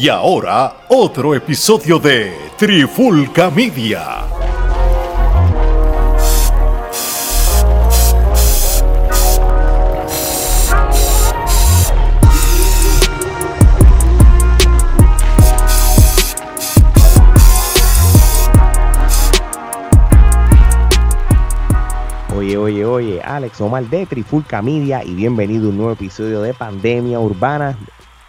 Y ahora, otro episodio de Trifulca Media. Oye, oye, oye, Alex Omar de Trifulca Media y bienvenido a un nuevo episodio de Pandemia Urbana.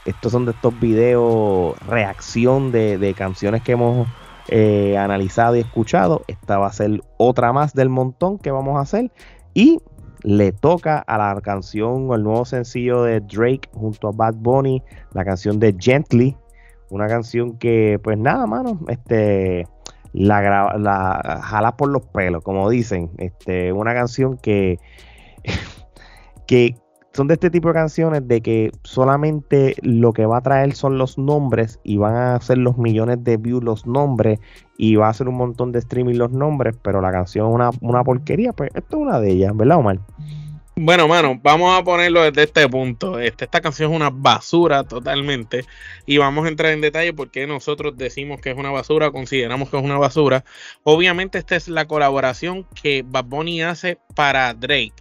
Estos son de estos videos reacción de, canciones que hemos eh, analizado y escuchado. Esta va a ser otra más del montón que vamos a hacer. Y le toca a la canción o el nuevo sencillo de Drake junto a Bad Bunny, la canción de Gently. Una canción que, pues nada, mano, este la, la jala por los pelos, como dicen. Este, una canción que, que son de este tipo de canciones de que solamente lo que va a traer son los nombres y van a hacer los millones de views los nombres y va a hacer un montón de streaming los nombres, pero la canción es una, una porquería, pues esto es una de ellas, ¿verdad Omar? Bueno, mano, vamos a ponerlo desde este punto. Este, esta canción es una basura totalmente. Y vamos a entrar en detalle porque nosotros decimos que es una basura, consideramos que es una basura. Obviamente, esta es la colaboración que Bad Bunny hace para Drake.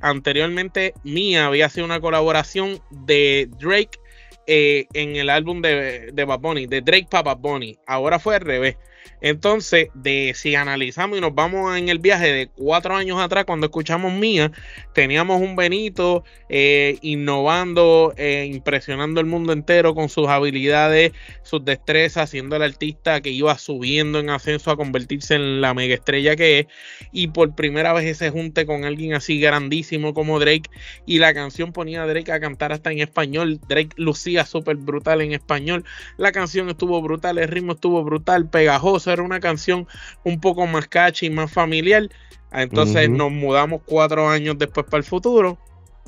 Anteriormente, Mía había sido una colaboración de Drake eh, en el álbum de, de Bad Bunny, de Drake para Bad Bunny. Ahora fue al revés. Entonces, de, si analizamos y nos vamos en el viaje de cuatro años atrás, cuando escuchamos Mía, teníamos un Benito eh, innovando, eh, impresionando el mundo entero con sus habilidades, sus destrezas, siendo el artista que iba subiendo en ascenso a convertirse en la mega estrella que es. Y por primera vez ese junte con alguien así grandísimo como Drake. Y la canción ponía a Drake a cantar hasta en español. Drake lucía súper brutal en español. La canción estuvo brutal, el ritmo estuvo brutal, pegajoso era una canción un poco más catchy, más familiar. Entonces nos mudamos cuatro años después para el futuro.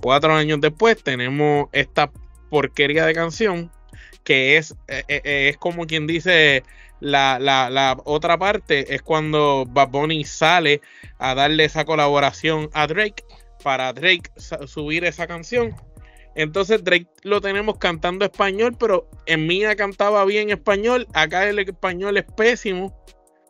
Cuatro años después tenemos esta porquería de canción que es, eh, eh, eh, es como quien dice la, la, otra parte, es cuando Bad Bunny sale a darle esa colaboración a Drake para Drake subir esa canción. Entonces Drake lo tenemos cantando español, pero en mía cantaba bien español. Acá el español es pésimo.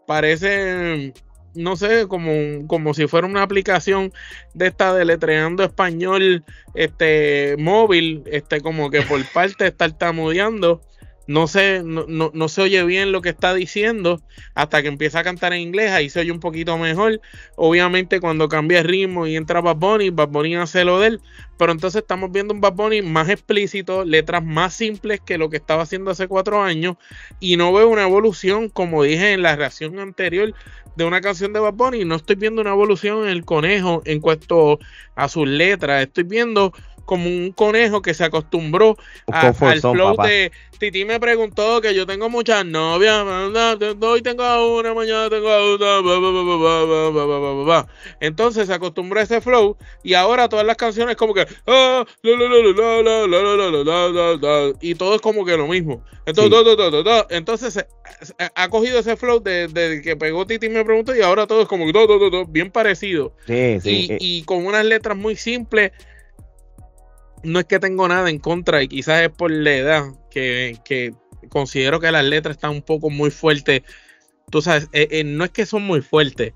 Parece, no sé, como, como si fuera una aplicación de esta de letreando español este, móvil, este, como que por parte está tartamudeando no se, no, no, se oye bien lo que está diciendo hasta que empieza a cantar en inglés, ahí se oye un poquito mejor. Obviamente cuando cambia el ritmo y entra Bad Bunny, Bad Bunny hace lo de él, pero entonces estamos viendo un Bad Bunny más explícito, letras más simples que lo que estaba haciendo hace cuatro años y no veo una evolución, como dije en la reacción anterior de una canción de Bad Bunny, no estoy viendo una evolución en el conejo en cuanto a sus letras, estoy viendo como un conejo que se acostumbró al flow de Titi me preguntó que yo tengo muchas novias, hoy tengo una, mañana tengo una, entonces se acostumbró a ese flow y ahora todas las canciones como que y todo es como que lo mismo. Entonces, entonces ha cogido ese flow de, que pegó Titi me preguntó y ahora todo es como que bien parecido. y, y con unas letras muy simples no es que tengo nada en contra y quizás es por la edad que, considero que las letras están un poco muy fuertes. Tú sabes, eh, eh, no es que son muy fuertes,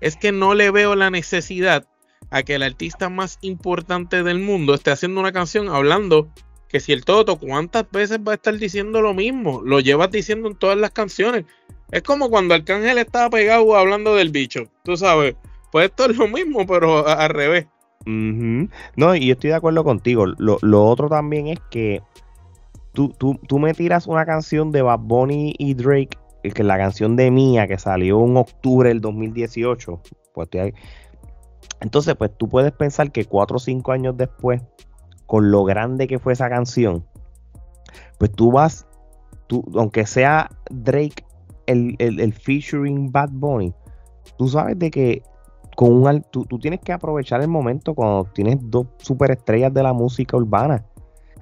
es que no le veo la necesidad a que el artista más importante del mundo esté haciendo una canción hablando que si el Toto, ¿cuántas veces va a estar diciendo lo mismo? Lo llevas diciendo en todas las canciones. Es como cuando Arcángel estaba pegado hablando del bicho, tú sabes. Pues esto es lo mismo, pero al revés. No, y yo estoy de acuerdo contigo. Lo, otro también es que tú, tú, me tiras una canción de Bad Bunny y Drake, que la canción de Mía, que salió en octubre del 2018. Pues Entonces, pues tú puedes pensar que cuatro o cinco años después, con lo grande que fue esa canción, pues tú vas, tú, aunque sea Drake el, el, el featuring Bad Bunny, tú sabes de que con un tú, tú, tienes que aprovechar el momento cuando tienes dos superestrellas de la música urbana.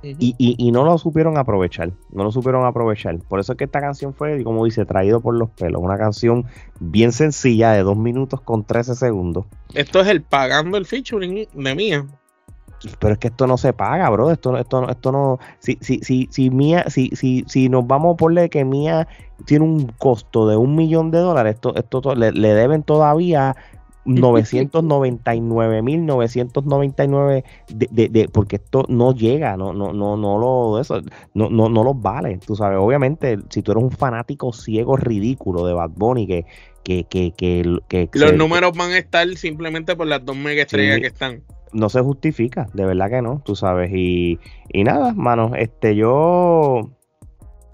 y, y, no lo supieron aprovechar, no lo supieron aprovechar. Por eso es que esta canción fue, como dice, traído por los pelos. Una canción bien sencilla de dos minutos con 13 segundos. Esto es el pagando el featuring de mía. pero es que esto no se paga, bro. Esto, esto, esto no. Si, si, si, si Mía, si, si, si nos vamos a ponerle que Mía tiene un costo de un millón de dólares, esto, esto le, le deben todavía 999.999 de, de, de, porque esto no llega, no, no, no, no lo, eso, no, no, no los vale, tú sabes, obviamente, si tú eres un fanático ciego ridículo de Bad Bunny que, que, que, que, que los se, números van a estar simplemente por las dos mega estrellas sí, que están. No se justifica, de verdad que no, tú sabes, y, y nada, mano, este, yo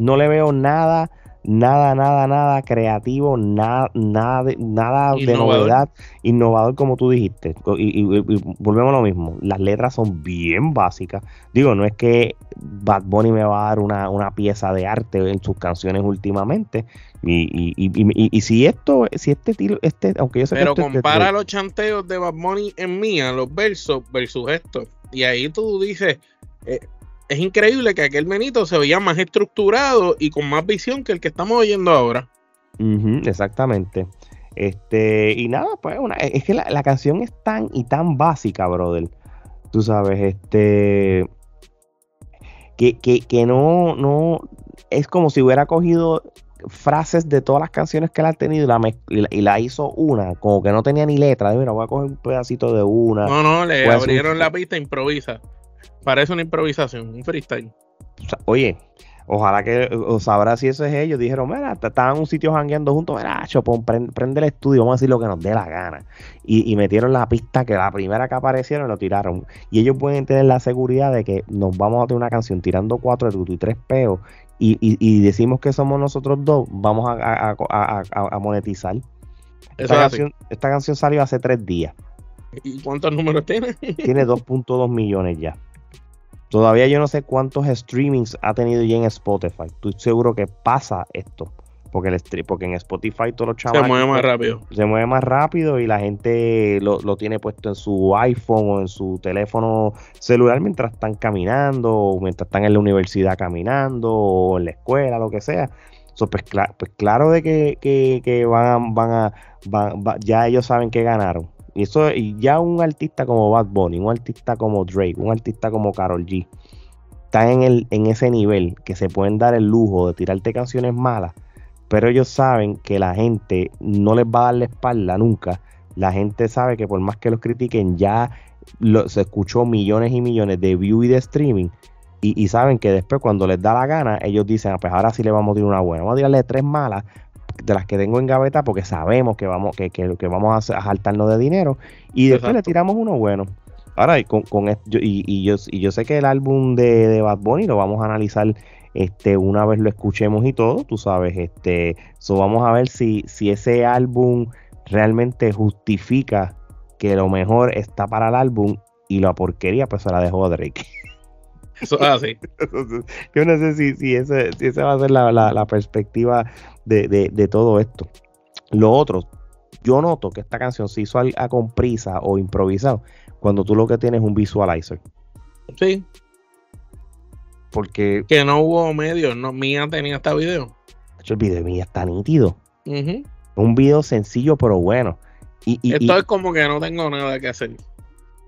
no le veo nada nada, nada, nada creativo, nada, nada, de, nada de novedad, innovador como tú dijiste. Y, y, y, volvemos a lo mismo, las letras son bien básicas. Digo, no es que Bad Bunny me va a dar una, una pieza de arte en sus canciones últimamente. Y, y, si esto, si este tiro, este, aunque yo sé Pero que este, compara este, los chanteos de Bad Bunny en mía, los versos versus esto. Y ahí tú dices, eh, es increíble que aquel menito se veía más estructurado y con más visión que el que estamos oyendo ahora. Uh -huh, exactamente. Este, y nada, pues una, es que la, la, canción es tan y tan básica, brother. Tú sabes, este. Que, que, que no, no. Es como si hubiera cogido frases de todas las canciones que él ha tenido y la, y la, y la hizo una, como que no tenía ni letra. Mira, voy a coger un pedacito de una. No, no, le abrieron un... la pista, improvisa. Parece una improvisación, un freestyle. Oye, ojalá que o sabrá si eso es ellos. Dijeron, mira, estaban en un sitio jangueando juntos, mira, Chopón, prende, prende, el estudio, vamos a decir lo que nos dé la gana. Y, y, metieron la pista que la primera que aparecieron lo tiraron. Y ellos pueden tener la seguridad de que nos vamos a tener una canción tirando cuatro de tutu y tres peos. Y, y, y, decimos que somos nosotros dos, vamos a, a, a, a monetizar. Esta canción, esta canción salió hace tres días. ¿Y cuántos números tiene? Tiene 2.2 millones ya. Todavía yo no sé cuántos streamings ha tenido ya en Spotify. Estoy seguro que pasa esto. Porque, el, porque en Spotify todos los chavales... Se mueve más rápido. Se mueve más rápido y la gente lo, lo, tiene puesto en su iPhone o en su teléfono celular mientras están caminando, o mientras están en la universidad caminando, o en la escuela, lo que sea. So, pues, cl pues, claro de que, que, que van, van a... Van, ya ellos saben que ganaron. Y eso, y ya un artista como Bad Bunny, un artista como Drake, un artista como Carol G, están en, el, en ese nivel que se pueden dar el lujo de tirarte canciones malas, pero ellos saben que la gente no les va a dar la espalda nunca. La gente sabe que por más que los critiquen, ya se escuchó millones y millones de views y de streaming. Y, y, saben que después, cuando les da la gana, ellos dicen, ah, pues ahora sí le vamos a tirar una buena. Vamos a tirarle tres malas de las que tengo en gaveta porque sabemos que vamos, que, que, que vamos a, a saltarnos de dinero y después Exacto. le tiramos uno bueno. Ahora, con, con esto, y, y, yo, y yo sé que el álbum de, de Bad Bunny lo vamos a analizar este, una vez lo escuchemos y todo, tú sabes, este, so vamos a ver si, si ese álbum realmente justifica que lo mejor está para el álbum y la porquería pues se la dejó Drake. Eso es así. Yo no sé si, si, ese, si esa va a ser la, la, la perspectiva de, de, de, todo esto. Lo otro, yo noto que esta canción se hizo a, a, con prisa o improvisado cuando tú lo que tienes es un visualizer. Sí. Porque. Que no hubo medios, no, Mía tenía este video. El video de Mía está nítido. Uh -huh. Un video sencillo pero bueno. Y, y, Esto y, es como que no tengo nada que hacer.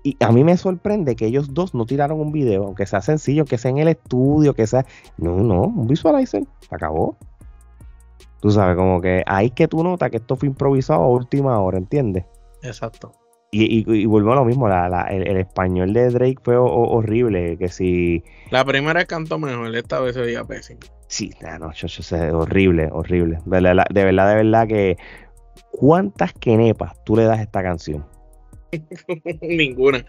Y a mí me sorprende que ellos dos no tiraron un video, aunque sea sencillo, que sea en el estudio, que sea. No, no, un visualizer. Se acabó. Tú sabes, como que ahí que tú notas que esto fue improvisado a última hora, ¿entiendes? Exacto. Y, y, y vuelvo a lo mismo, la, la, el, el, español de Drake fue o, o, horrible, que si... La primera cantó mejor, esta vez se veía pésimo. Sí, no, yo, yo sé, horrible, horrible. De verdad, de verdad, de verdad que... ¿Cuántas quenepas tú le das a esta canción? ninguna.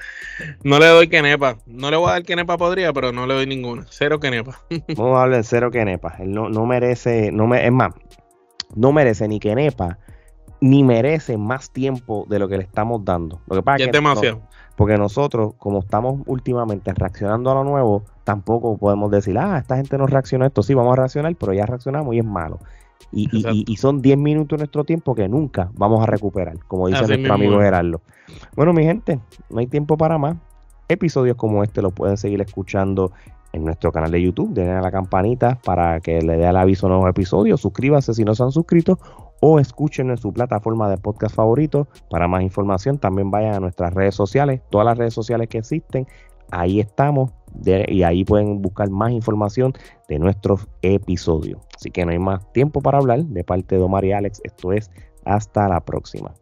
No le doy quenepa. No le voy a dar quenepa podría, pero no le doy ninguna. Cero quenepa. Vamos a hablar en cero quenepa. Él no, no merece, no me, es más, no merece ni quenepa, ni merece más tiempo de lo que le estamos dando. Lo que pasa ya es que demasiado. No, porque nosotros, como estamos últimamente reaccionando a lo nuevo, tampoco podemos decir, ah, esta gente no reacciona a esto. Sí, vamos a reaccionar, pero ya reaccionamos y es malo. Y, y, y, son 10 minutos de nuestro tiempo que nunca vamos a recuperar, como dice Así nuestro amigo Gerardo. Bueno, mi gente, no hay tiempo para más. Episodios como este los pueden seguir escuchando en nuestro canal de YouTube. Denle a la campanita para que le dé el aviso a nuevos episodios. Suscríbanse si no se han suscrito o escuchen en su plataforma de podcast favorito. Para más información, también vayan a nuestras redes sociales, todas las redes sociales que existen. ahí estamos y ahí pueden buscar más información de nuestros episodios. Así que no hay más tiempo para hablar de parte de Omar y Alex. Esto es hasta la próxima.